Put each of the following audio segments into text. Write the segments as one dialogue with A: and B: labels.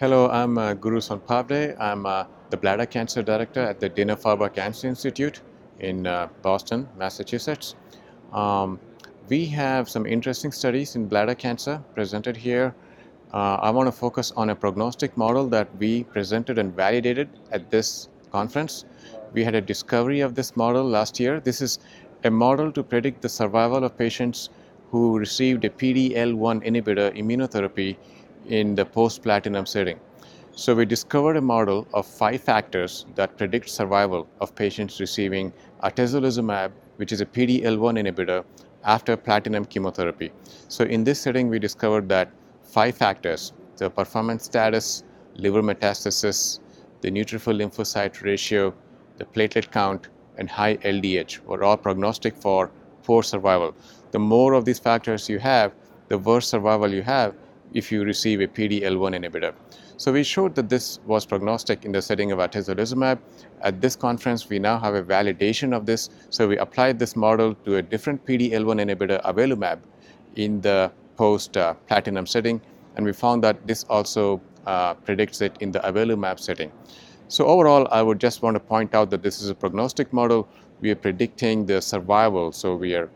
A: Hello, I'm uh, Guru Sonpavde. I'm uh, the bladder cancer director at the Dana-Farber Cancer Institute in uh, Boston, Massachusetts. Um, we have some interesting studies in bladder cancer presented here. Uh, I want to focus on a prognostic model that we presented and validated at this conference. We had a discovery of this model last year. This is a model to predict the survival of patients who received a PD-L1 inhibitor immunotherapy in the post-platinum setting. So we discovered a model of five factors that predict survival of patients receiving atezolizumab, which is a PD-L1 inhibitor, after platinum chemotherapy. So in this setting, we discovered that five factors, the performance status, liver metastasis, the neutrophil lymphocyte ratio, the platelet count, and high LDH were all prognostic for poor survival. The more of these factors you have, the worse survival you have if you receive a PD-L1 inhibitor. So we showed that this was prognostic in the setting of atezolizumab. At this conference, we now have a validation of this. So we applied this model to a different PD-L1 inhibitor, avelumab, in the post-platinum uh, setting, and we found that this also uh, predicts it in the avelumab setting. So overall, I would just want to point out that this is a prognostic model. We are predicting the survival. So we are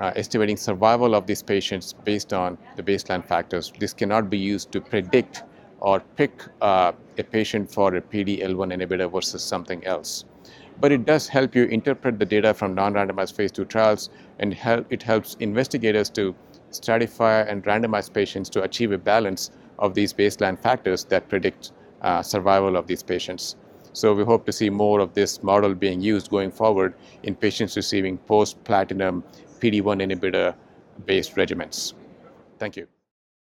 A: uh, estimating survival of these patients based on the baseline factors. This cannot be used to predict or pick uh, a patient for a PD-L1 inhibitor versus something else. But it does help you interpret the data from non-randomized phase two trials, and help, it helps investigators to stratify and randomize patients to achieve a balance of these baseline factors that predict uh, survival of these patients. So we hope to see more of this model being used going forward in patients receiving post-platinum PD-1 inhibitor-based regimens. Thank you.